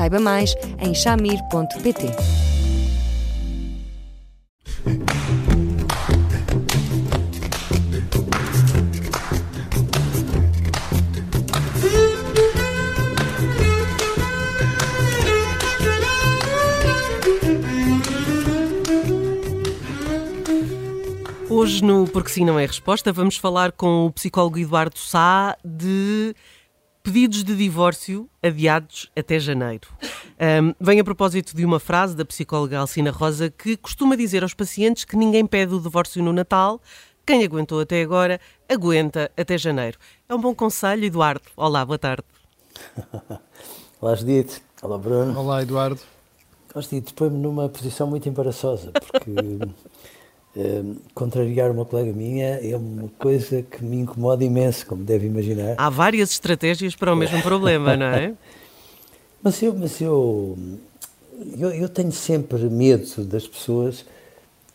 Saiba mais em chamir.pt. Hoje, no Porque Sim Não é Resposta, vamos falar com o psicólogo Eduardo Sá de pedidos de divórcio adiados até janeiro. Um, vem a propósito de uma frase da psicóloga Alcina Rosa que costuma dizer aos pacientes que ninguém pede o divórcio no Natal, quem aguentou até agora, aguenta até janeiro. É um bom conselho, Eduardo. Olá, boa tarde. Olá, Judite. Olá, Bruno. Olá, Eduardo. Judite, põe-me numa posição muito embaraçosa, porque Uh, contrariar uma colega minha é uma coisa que me incomoda imenso, como deve imaginar. Há várias estratégias para o mesmo problema, não é? Mas eu, mas eu, eu, eu, tenho sempre medo das pessoas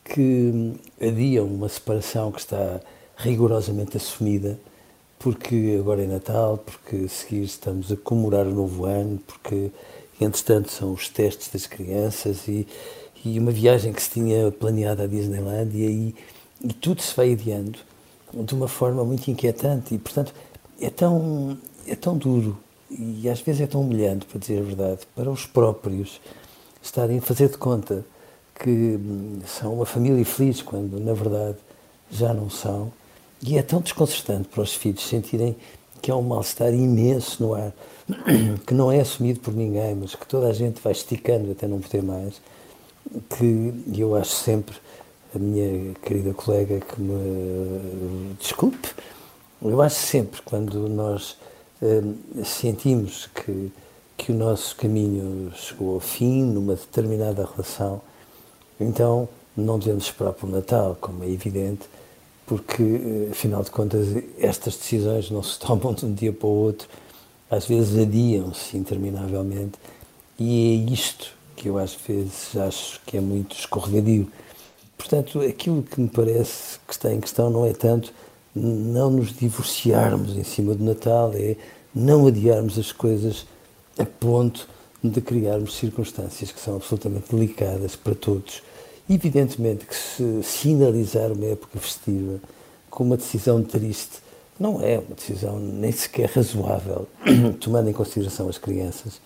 que adiam uma separação que está rigorosamente assumida, porque agora é Natal, porque a seguir estamos a comemorar o novo ano, porque entretanto são os testes das crianças e e uma viagem que se tinha planeado à Disneyland e e tudo se vai adiando de uma forma muito inquietante e portanto é tão é tão duro e às vezes é tão humilhante para dizer a verdade para os próprios estarem a fazer de conta que hum, são uma família feliz quando na verdade já não são e é tão desconcertante para os filhos sentirem que há um mal-estar imenso no ar que não é assumido por ninguém mas que toda a gente vai esticando até não poder mais que eu acho sempre, a minha querida colega que me desculpe, eu acho sempre quando nós hum, sentimos que, que o nosso caminho chegou ao fim numa determinada relação, então não devemos esperar pelo Natal, como é evidente, porque eh, afinal de contas estas decisões não se tomam de um dia para o outro, às vezes adiam-se interminavelmente, e é isto que eu às vezes acho que é muito escorregadio. Portanto, aquilo que me parece que está em questão não é tanto não nos divorciarmos em cima do Natal, é não adiarmos as coisas a ponto de criarmos circunstâncias que são absolutamente delicadas para todos. Evidentemente que se sinalizar uma época festiva com uma decisão triste não é uma decisão nem sequer razoável, tomando em consideração as crianças.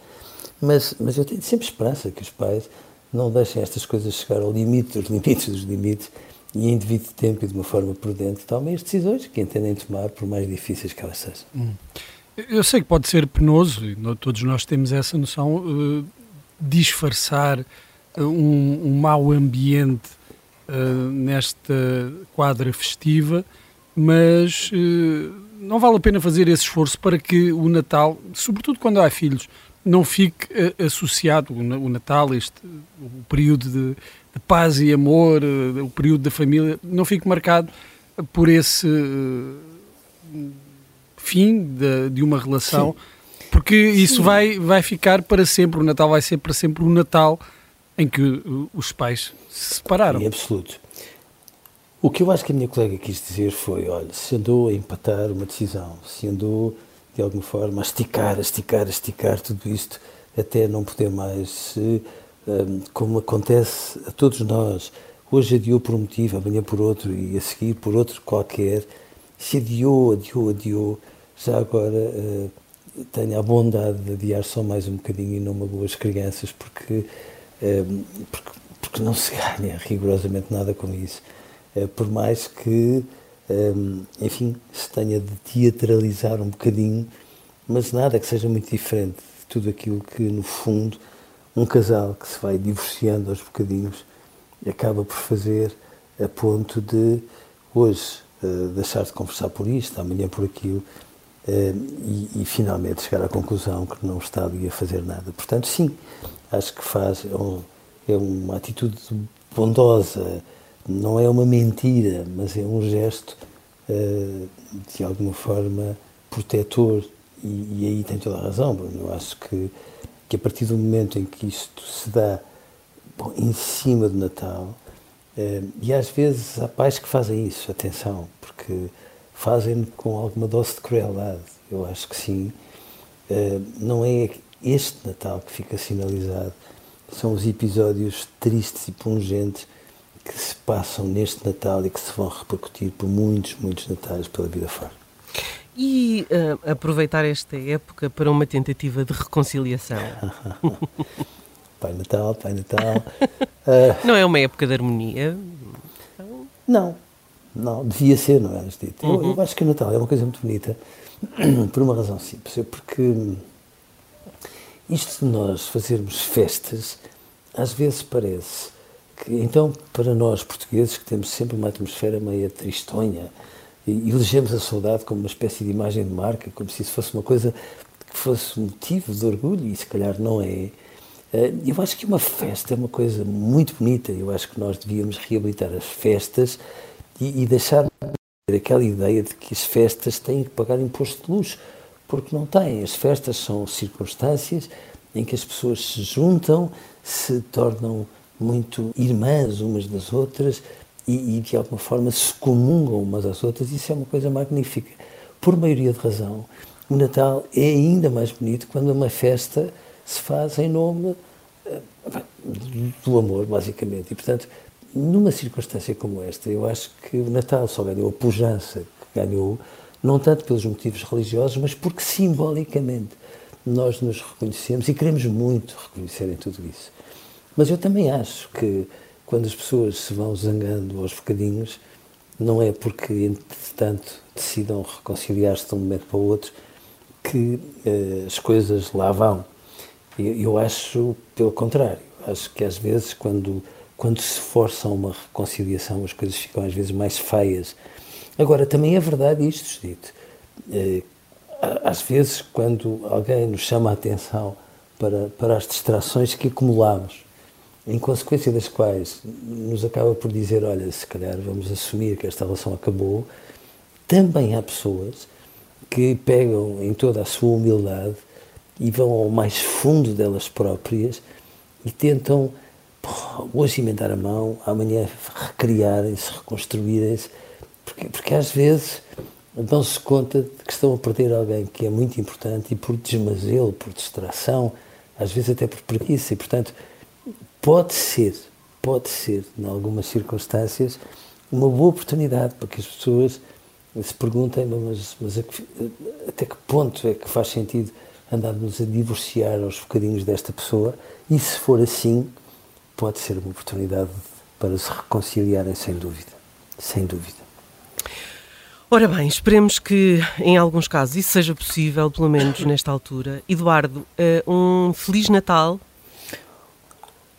Mas, mas eu tenho sempre esperança que os pais não deixem estas coisas chegar ao limite dos limites dos limites e em devido tempo e de uma forma prudente tomem as decisões que entendem tomar, por mais difíceis que elas sejam. Hum. Eu sei que pode ser penoso, e todos nós temos essa noção, uh, disfarçar uh, um, um mau ambiente uh, nesta quadra festiva, mas não vale a pena fazer esse esforço para que o Natal, sobretudo quando há filhos, não fique uh, associado o, Natal, este, o período de, de, paz e amor, uh, o período da família, não fique marcado por esse fim de, de, uma relação, Sim. porque isso Sim. vai, vai ficar para sempre. O Natal vai ser para sempre o Natal em que os pais se separaram. Em absoluto. O que eu acho que a minha colega quis dizer foi: olha, se andou a empatar uma decisão, se andou de alguma forma, a esticar, a esticar, a esticar tudo isto até não poder mais. Se, um, como acontece a todos nós, hoje adiou por um motivo, amanhã por outro e a seguir por outro qualquer, se adiou, adiou, adiou, já agora uh, tenha a bondade de adiar só mais um bocadinho e não magoa as crianças, porque, um, porque, porque não se ganha rigorosamente nada com isso. Uh, por mais que um, enfim, se tenha de teatralizar um bocadinho, mas nada que seja muito diferente de tudo aquilo que, no fundo, um casal que se vai divorciando aos bocadinhos acaba por fazer a ponto de hoje uh, deixar de conversar por isto, amanhã por aquilo, e, e, finalmente chegar à conclusão que não está ali a fazer nada. Portanto, sim, acho que faz, é, um, é uma atitude bondosa, não é uma mentira, mas é um gesto de alguma forma protetor e, e, aí tem toda a razão, Bruno. Eu acho que, que a partir do momento em que isto se dá bom, em cima do Natal, eh, e às vezes há pais que fazem isso, atenção, porque fazem com alguma dose de crueldade. Eu acho que sim. Eh, não é este Natal que fica sinalizado, são os episódios tristes e pungentes que se passam neste Natal e que se vão repercutir por muitos, muitos Natais pela vida fora. E uh, aproveitar esta época para uma tentativa de reconciliação. pai Natal, Pai Natal. Uh, não é uma época de harmonia? Não, não, devia ser, não é? Dito. Uhum. Eu, eu, acho que o Natal é uma coisa muito bonita, por uma razão simples, é porque isto de nós fazermos festas, às vezes parece então, para nós portugueses, que temos sempre uma atmosfera meio tristonha, e elegemos a saudade como uma espécie de imagem de marca, como se isso fosse uma coisa que fosse motivo de orgulho, e se calhar não é. Eh, eu acho que uma festa é uma coisa muito bonita, eu acho que nós devíamos reabilitar as festas e, e deixar aquela ideia de que as festas têm que pagar imposto de luxo, porque não têm. As festas são circunstâncias em que as pessoas se juntam, se tornam muito irmãs umas das outras e, e, de alguma forma se comungam umas às outras, isso é uma coisa magnífica. Por maioria de razão, o Natal é ainda mais bonito quando uma festa se faz em nome eh, do amor, basicamente. E, portanto, numa circunstância como esta, eu acho que o Natal só ganhou a pujança que ganhou, não tanto pelos motivos religiosos, mas porque simbolicamente nós nos reconhecemos e queremos muito reconhecer em tudo isso. Mas eu também acho que quando as pessoas se vão zangando aos bocadinhos, não é porque, entretanto, decidam reconciliar-se de um momento para o outro que uh, as coisas lá vão. Eu, eu, acho, pelo contrário, acho que às vezes, quando, quando se força uma reconciliação, as coisas ficam às vezes mais feias. Agora, também é verdade isto, dito. Uh, às vezes, quando alguém nos chama a atenção para, para as distrações que acumulamos, em consequência das quais nos acaba por dizer: olha, se calhar vamos assumir que esta relação acabou, também há pessoas que pegam em toda a sua humildade e vão ao mais fundo delas próprias e tentam hoje emendar a mão, amanhã recriarem-se, reconstruírem-se, porque, porque às vezes dão-se conta de que estão a perder alguém que é muito importante e por desmazelo, por distração, às vezes até por preguiça, e portanto pode ser, pode ser, em algumas circunstâncias, uma boa oportunidade para que as pessoas se perguntem, mas, mas até que ponto é que faz sentido andarmos a divorciar aos bocadinhos desta pessoa e se for assim, pode ser uma oportunidade para se reconciliarem sem dúvida, sem dúvida. Ora bem, esperemos que em alguns casos isso seja possível, pelo menos nesta altura. Eduardo, eh, um Feliz Natal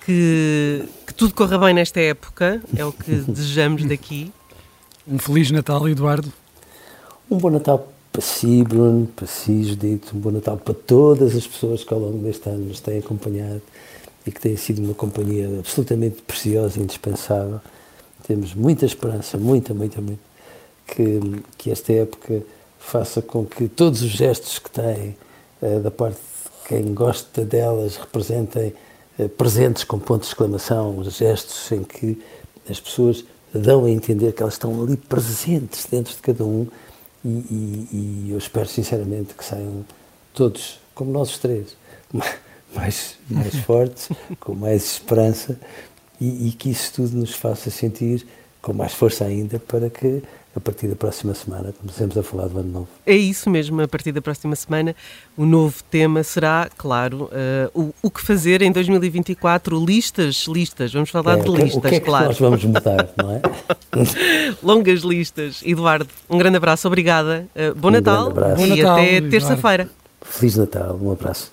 que, que tudo corra bem nesta época, é o que desejamos daqui. Um Feliz Natal, Eduardo. Um bom Natal para si, Bruno, para si, Judito, um bom Natal para todas as pessoas que ao longo deste ano nos têm acompanhado e que têm sido uma companhia absolutamente preciosa e indispensável. Temos muita esperança, muita, muita, muita, que, que esta época faça com que todos os gestos que têm uh, da parte de quem gosta delas representem eh, presentes com pontos de exclamação, gestos em que as pessoas dão a entender que elas estão ali presentes dentro de cada um e, e, e eu espero sinceramente que saiam todos, como nós os três, mais, mais fortes, com mais esperança e, e que isso tudo nos faça sentir com mais força ainda para que a partir da próxima semana comecemos a falar do ano novo. É isso mesmo, a partir da próxima semana o novo tema será, claro, uh, o, o, que fazer em 2024, listas, listas, vamos falar é, de listas, o que é que claro. nós vamos mudar, não é? Longas listas. Eduardo, um grande abraço, obrigada, uh, bom um Natal abraço. e Natal, até terça-feira. Feliz Natal, um abraço.